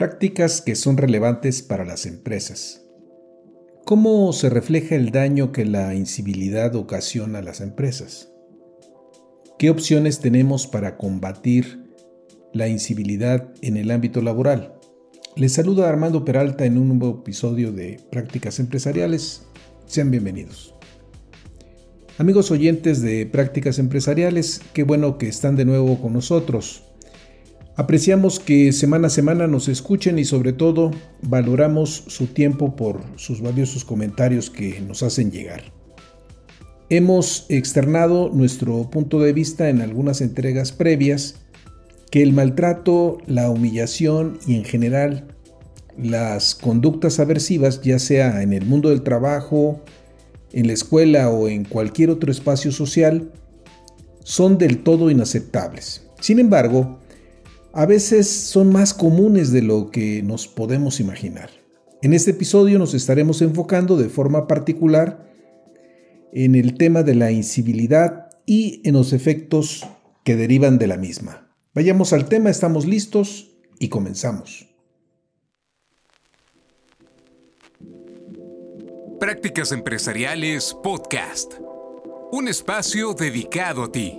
Prácticas que son relevantes para las empresas. ¿Cómo se refleja el daño que la incivilidad ocasiona a las empresas? ¿Qué opciones tenemos para combatir la incivilidad en el ámbito laboral? Les saluda Armando Peralta en un nuevo episodio de Prácticas Empresariales. Sean bienvenidos. Amigos oyentes de Prácticas Empresariales, qué bueno que están de nuevo con nosotros. Apreciamos que semana a semana nos escuchen y sobre todo valoramos su tiempo por sus valiosos comentarios que nos hacen llegar. Hemos externado nuestro punto de vista en algunas entregas previas que el maltrato, la humillación y en general las conductas aversivas, ya sea en el mundo del trabajo, en la escuela o en cualquier otro espacio social, son del todo inaceptables. Sin embargo, a veces son más comunes de lo que nos podemos imaginar. En este episodio nos estaremos enfocando de forma particular en el tema de la incivilidad y en los efectos que derivan de la misma. Vayamos al tema, estamos listos y comenzamos. Prácticas Empresariales Podcast. Un espacio dedicado a ti.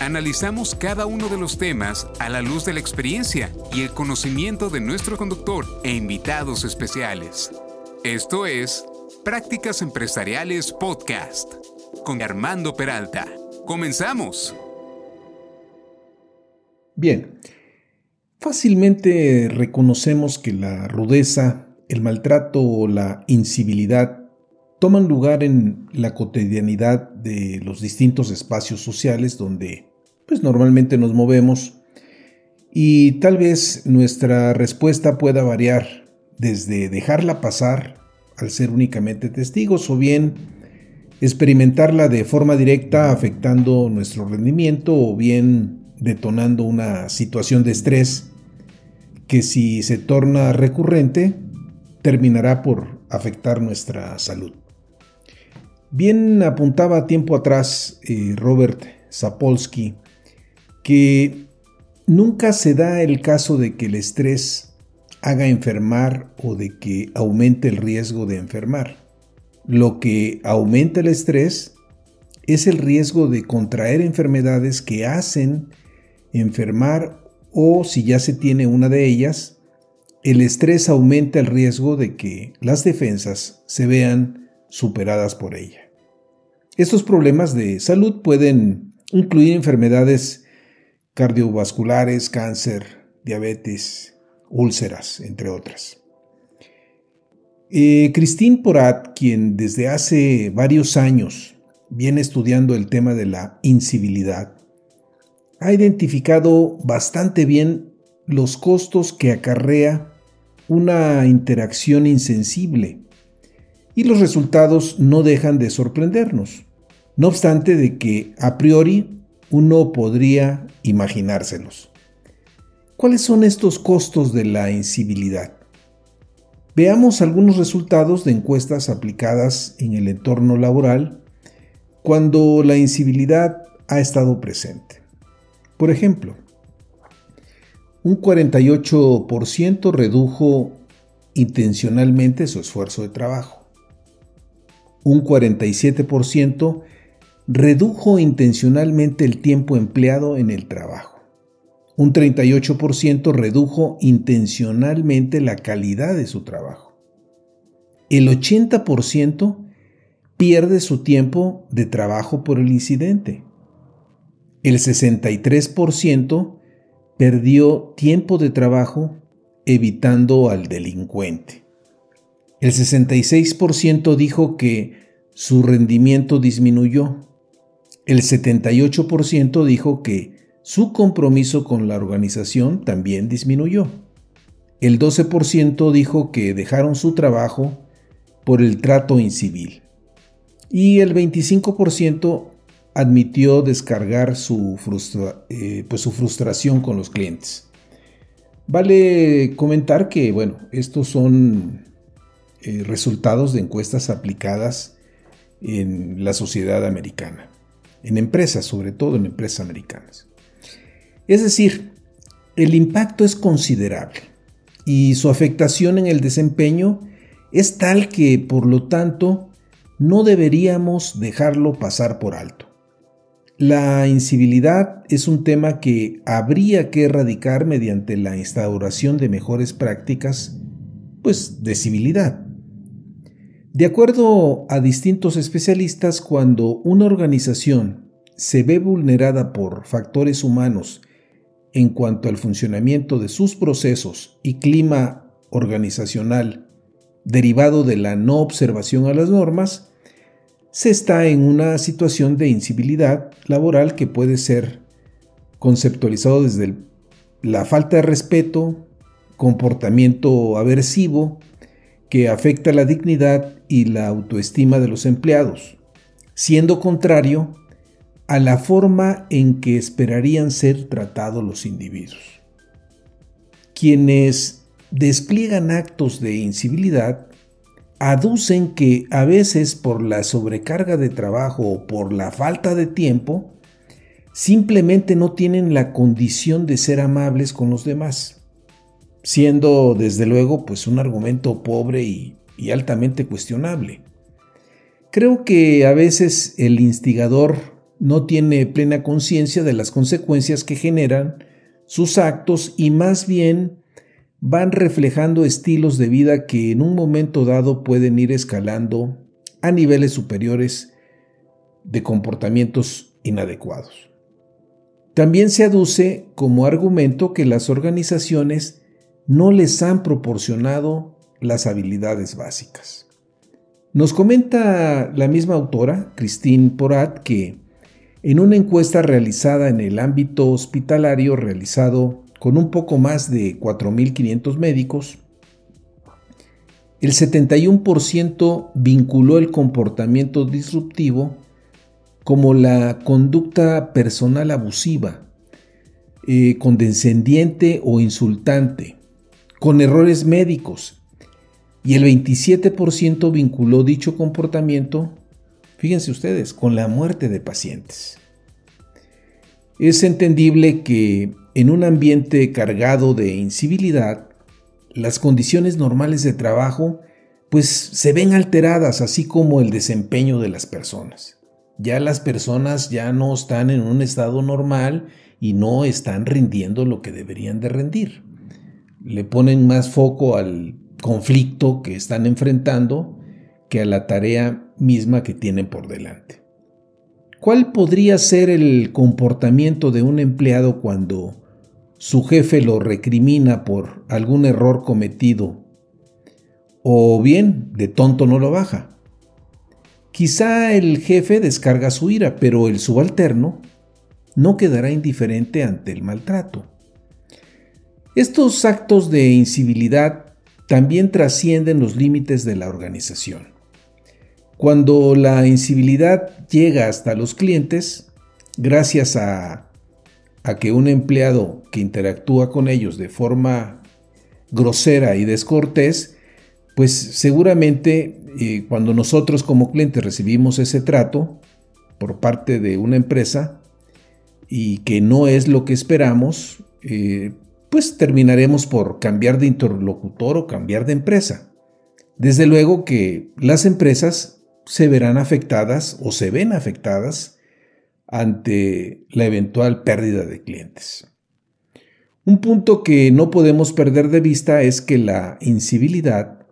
Analizamos cada uno de los temas a la luz de la experiencia y el conocimiento de nuestro conductor e invitados especiales. Esto es Prácticas Empresariales Podcast con Armando Peralta. Comenzamos. Bien, fácilmente reconocemos que la rudeza, el maltrato o la incivilidad toman lugar en la cotidianidad de los distintos espacios sociales donde pues normalmente nos movemos y tal vez nuestra respuesta pueda variar desde dejarla pasar al ser únicamente testigos o bien experimentarla de forma directa afectando nuestro rendimiento o bien detonando una situación de estrés que si se torna recurrente terminará por afectar nuestra salud. Bien apuntaba tiempo atrás eh, Robert Sapolsky que nunca se da el caso de que el estrés haga enfermar o de que aumente el riesgo de enfermar. Lo que aumenta el estrés es el riesgo de contraer enfermedades que hacen enfermar o si ya se tiene una de ellas, el estrés aumenta el riesgo de que las defensas se vean superadas por ella. Estos problemas de salud pueden incluir enfermedades cardiovasculares, cáncer, diabetes, úlceras, entre otras. Eh, Christine Porat, quien desde hace varios años viene estudiando el tema de la incivilidad, ha identificado bastante bien los costos que acarrea una interacción insensible y los resultados no dejan de sorprendernos, no obstante de que a priori uno podría imaginárselos. ¿Cuáles son estos costos de la incivilidad? Veamos algunos resultados de encuestas aplicadas en el entorno laboral cuando la incivilidad ha estado presente. Por ejemplo, un 48% redujo intencionalmente su esfuerzo de trabajo. Un 47% redujo intencionalmente el tiempo empleado en el trabajo. Un 38% redujo intencionalmente la calidad de su trabajo. El 80% pierde su tiempo de trabajo por el incidente. El 63% perdió tiempo de trabajo evitando al delincuente. El 66% dijo que su rendimiento disminuyó. El 78% dijo que su compromiso con la organización también disminuyó. el 12% dijo que dejaron su trabajo por el trato incivil y el 25% admitió descargar su, eh, pues su frustración con los clientes. Vale comentar que, bueno, estos son eh, resultados de encuestas aplicadas en la sociedad americana, en empresas, sobre todo en empresas americanas. Es decir, el impacto es considerable y su afectación en el desempeño es tal que, por lo tanto, no deberíamos dejarlo pasar por alto. La incivilidad es un tema que habría que erradicar mediante la instauración de mejores prácticas, pues, de civilidad. De acuerdo a distintos especialistas, cuando una organización se ve vulnerada por factores humanos en cuanto al funcionamiento de sus procesos y clima organizacional derivado de la no observación a las normas, se está en una situación de incivilidad laboral que puede ser conceptualizado desde la falta de respeto, comportamiento aversivo, que afecta la dignidad y la autoestima de los empleados, siendo contrario a la forma en que esperarían ser tratados los individuos. Quienes despliegan actos de incivilidad aducen que a veces por la sobrecarga de trabajo o por la falta de tiempo, simplemente no tienen la condición de ser amables con los demás, siendo desde luego pues un argumento pobre y, y altamente cuestionable. Creo que a veces el instigador no tiene plena conciencia de las consecuencias que generan sus actos y más bien van reflejando estilos de vida que en un momento dado pueden ir escalando a niveles superiores de comportamientos inadecuados. También se aduce como argumento que las organizaciones no les han proporcionado las habilidades básicas. Nos comenta la misma autora, Christine Porat, que en una encuesta realizada en el ámbito hospitalario realizado con un poco más de 4.500 médicos, el 71% vinculó el comportamiento disruptivo como la conducta personal abusiva, eh, condescendiente o insultante, con errores médicos, y el 27% vinculó dicho comportamiento, fíjense ustedes, con la muerte de pacientes. Es entendible que en un ambiente cargado de incivilidad, las condiciones normales de trabajo pues se ven alteradas, así como el desempeño de las personas. Ya las personas ya no están en un estado normal y no están rindiendo lo que deberían de rendir. Le ponen más foco al conflicto que están enfrentando que a la tarea misma que tienen por delante. ¿Cuál podría ser el comportamiento de un empleado cuando su jefe lo recrimina por algún error cometido, o bien de tonto no lo baja. Quizá el jefe descarga su ira, pero el subalterno no quedará indiferente ante el maltrato. Estos actos de incivilidad también trascienden los límites de la organización. Cuando la incivilidad llega hasta los clientes, gracias a que un empleado que interactúa con ellos de forma grosera y descortés, pues seguramente eh, cuando nosotros como clientes recibimos ese trato por parte de una empresa y que no es lo que esperamos, eh, pues terminaremos por cambiar de interlocutor o cambiar de empresa. Desde luego que las empresas se verán afectadas o se ven afectadas ante la eventual pérdida de clientes. Un punto que no podemos perder de vista es que la incivilidad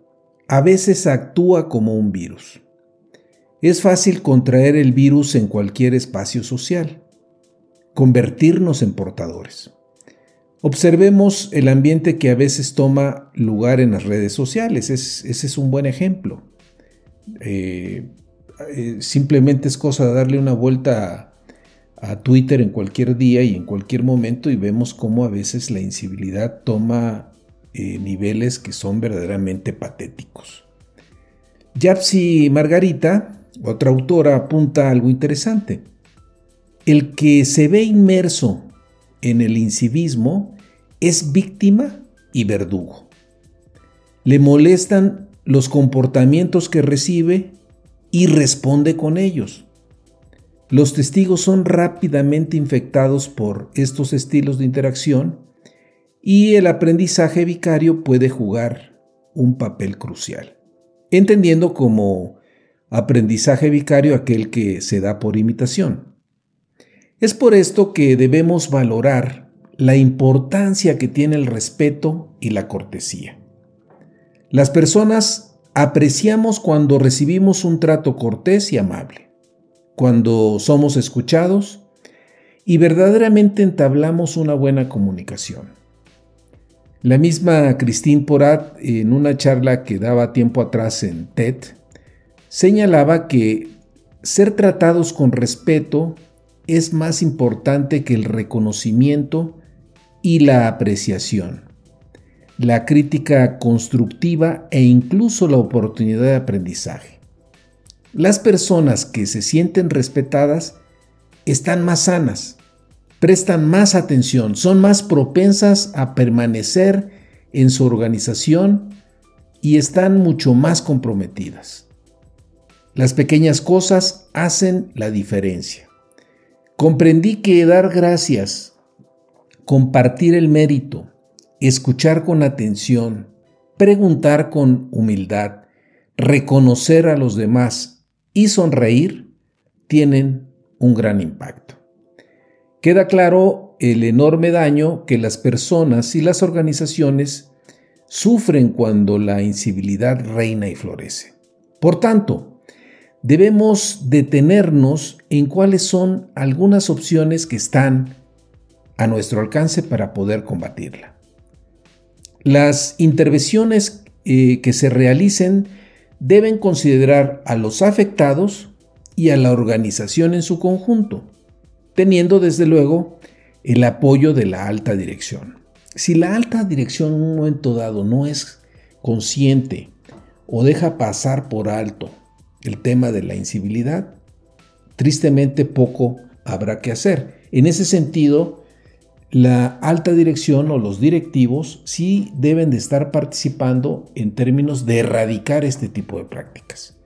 a veces actúa como un virus. Es fácil contraer el virus en cualquier espacio social, convertirnos en portadores. Observemos el ambiente que a veces toma lugar en las redes sociales, ese es un buen ejemplo. Eh, eh, simplemente es cosa de darle una vuelta a Twitter en cualquier día y en cualquier momento y vemos cómo a veces la incivilidad toma eh, niveles que son verdaderamente patéticos. Yapsi Margarita, otra autora, apunta algo interesante. El que se ve inmerso en el incivismo es víctima y verdugo. Le molestan los comportamientos que recibe y responde con ellos. Los testigos son rápidamente infectados por estos estilos de interacción y el aprendizaje vicario puede jugar un papel crucial, entendiendo como aprendizaje vicario aquel que se da por imitación. Es por esto que debemos valorar la importancia que tiene el respeto y la cortesía. Las personas apreciamos cuando recibimos un trato cortés y amable cuando somos escuchados y verdaderamente entablamos una buena comunicación. La misma Christine Porat, en una charla que daba tiempo atrás en TED, señalaba que ser tratados con respeto es más importante que el reconocimiento y la apreciación, la crítica constructiva e incluso la oportunidad de aprendizaje. Las personas que se sienten respetadas están más sanas, prestan más atención, son más propensas a permanecer en su organización y están mucho más comprometidas. Las pequeñas cosas hacen la diferencia. Comprendí que dar gracias, compartir el mérito, escuchar con atención, preguntar con humildad, reconocer a los demás y sonreír tienen un gran impacto. Queda claro el enorme daño que las personas y las organizaciones sufren cuando la incivilidad reina y florece. Por tanto, debemos detenernos en cuáles son algunas opciones que están a nuestro alcance para poder combatirla. Las intervenciones eh, que se realicen deben considerar a los afectados y a la organización en su conjunto, teniendo desde luego el apoyo de la alta dirección. Si la alta dirección en un momento dado no es consciente o deja pasar por alto el tema de la incivilidad, tristemente poco habrá que hacer. En ese sentido, la alta dirección o los directivos sí deben de estar participando en términos de erradicar este tipo de prácticas.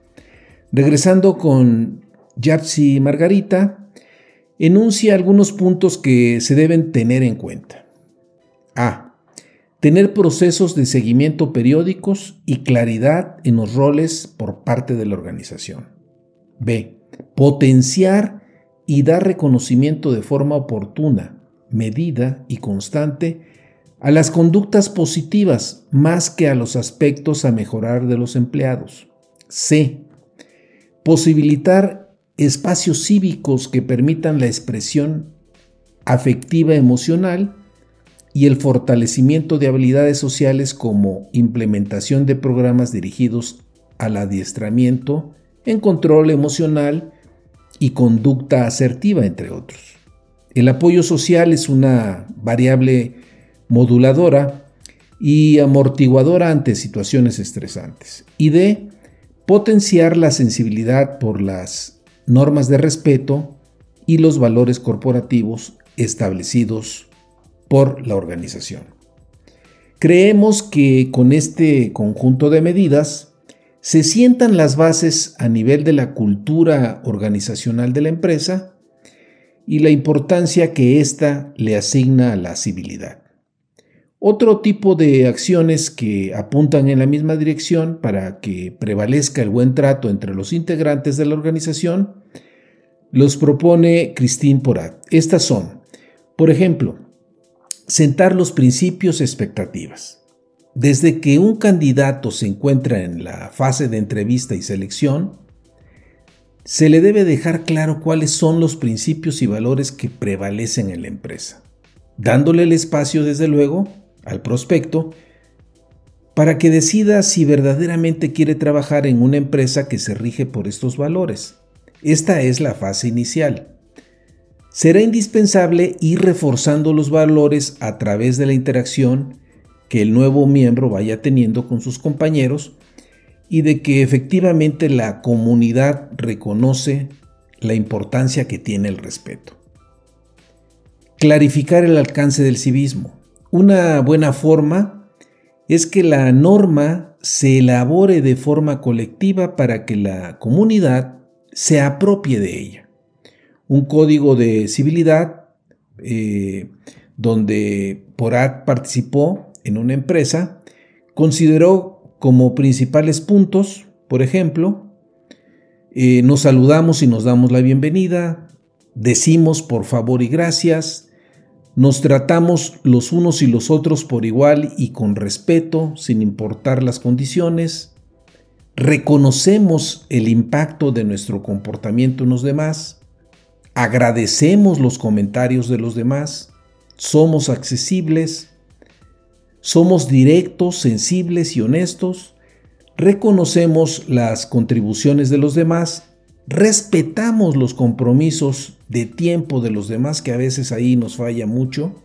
Regresando con Yapsi Margarita, enuncia algunos puntos que se deben tener en cuenta. A. Tener procesos de seguimiento periódicos y claridad en los roles por parte de la organización. B. Potenciar y dar reconocimiento de forma oportuna medida y constante a las conductas positivas más que a los aspectos a mejorar de los empleados. C. Posibilitar espacios cívicos que permitan la expresión afectiva emocional y el fortalecimiento de habilidades sociales como implementación de programas dirigidos al adiestramiento en control emocional y conducta asertiva, entre otros. El apoyo social es una variable moduladora y amortiguadora ante situaciones estresantes. Y de potenciar la sensibilidad por las normas de respeto y los valores corporativos establecidos por la organización. Creemos que con este conjunto de medidas se sientan las bases a nivel de la cultura organizacional de la empresa y la importancia que ésta le asigna a la civilidad. Otro tipo de acciones que apuntan en la misma dirección para que prevalezca el buen trato entre los integrantes de la organización los propone Christine Porat. Estas son, por ejemplo, sentar los principios expectativas. Desde que un candidato se encuentra en la fase de entrevista y selección, se le debe dejar claro cuáles son los principios y valores que prevalecen en la empresa, dándole el espacio, desde luego, al prospecto para que decida si verdaderamente quiere trabajar en una empresa que se rige por estos valores. Esta es la fase inicial. Será indispensable ir reforzando los valores a través de la interacción que el nuevo miembro vaya teniendo con sus compañeros y de que efectivamente la comunidad reconoce la importancia que tiene el respeto. Clarificar el alcance del civismo. Una buena forma es que la norma se elabore de forma colectiva para que la comunidad se apropie de ella. Un código de civilidad eh, donde Porat participó en una empresa, consideró como principales puntos, por ejemplo, eh, nos saludamos y nos damos la bienvenida, decimos por favor y gracias, nos tratamos los unos y los otros por igual y con respeto, sin importar las condiciones. Reconocemos el impacto de nuestro comportamiento en los demás. Agradecemos los comentarios de los demás. Somos accesibles. Somos directos, sensibles y honestos. Reconocemos las contribuciones de los demás respetamos los compromisos de tiempo de los demás, que a veces ahí nos falla mucho,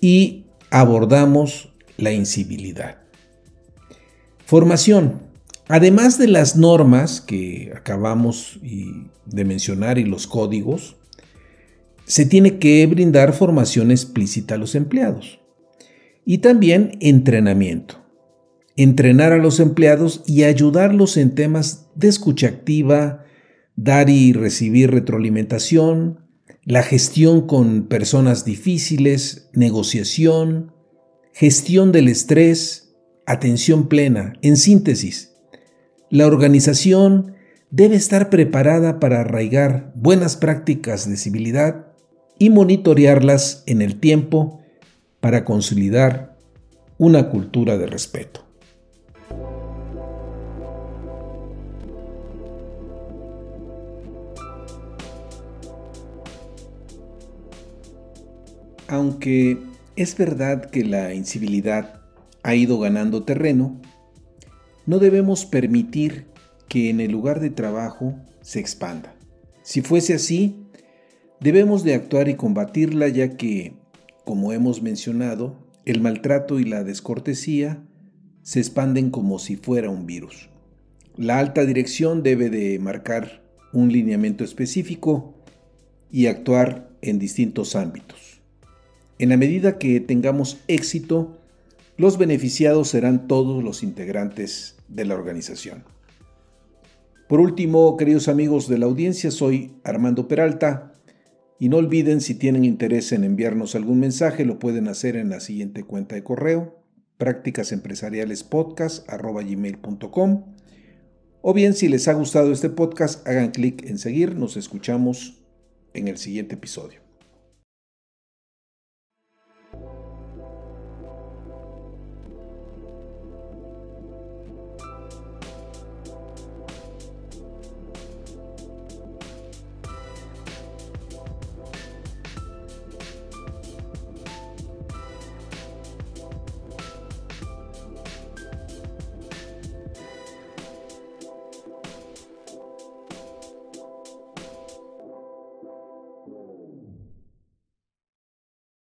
y abordamos la incivilidad. Formación. Además de las normas que acabamos de mencionar y los códigos, se tiene que brindar formación explícita a los empleados y también entrenamiento. Entrenar a los empleados y ayudarlos en temas de escucha activa, dar y recibir retroalimentación, la gestión con personas difíciles, negociación, gestión del estrés, atención plena. En síntesis, la organización debe estar preparada para arraigar buenas prácticas de civilidad y monitorearlas en el tiempo para consolidar una cultura de respeto. Aunque es verdad que la incivilidad ha ido ganando terreno, no debemos permitir que en el lugar de trabajo se expanda. Si fuese así, debemos de actuar y combatirla ya que, como hemos mencionado, el maltrato y la descortesía se expanden como si fuera un virus. La alta dirección debe de marcar un lineamiento específico y actuar en distintos ámbitos. En la medida que tengamos éxito, los beneficiados serán todos los integrantes de la organización. Por último, queridos amigos de la audiencia, soy Armando Peralta y no olviden si tienen interés en enviarnos algún mensaje, lo pueden hacer en la siguiente cuenta de correo, prácticasempresarialespodcast.com o bien si les ha gustado este podcast, hagan clic en seguir, nos escuchamos en el siguiente episodio.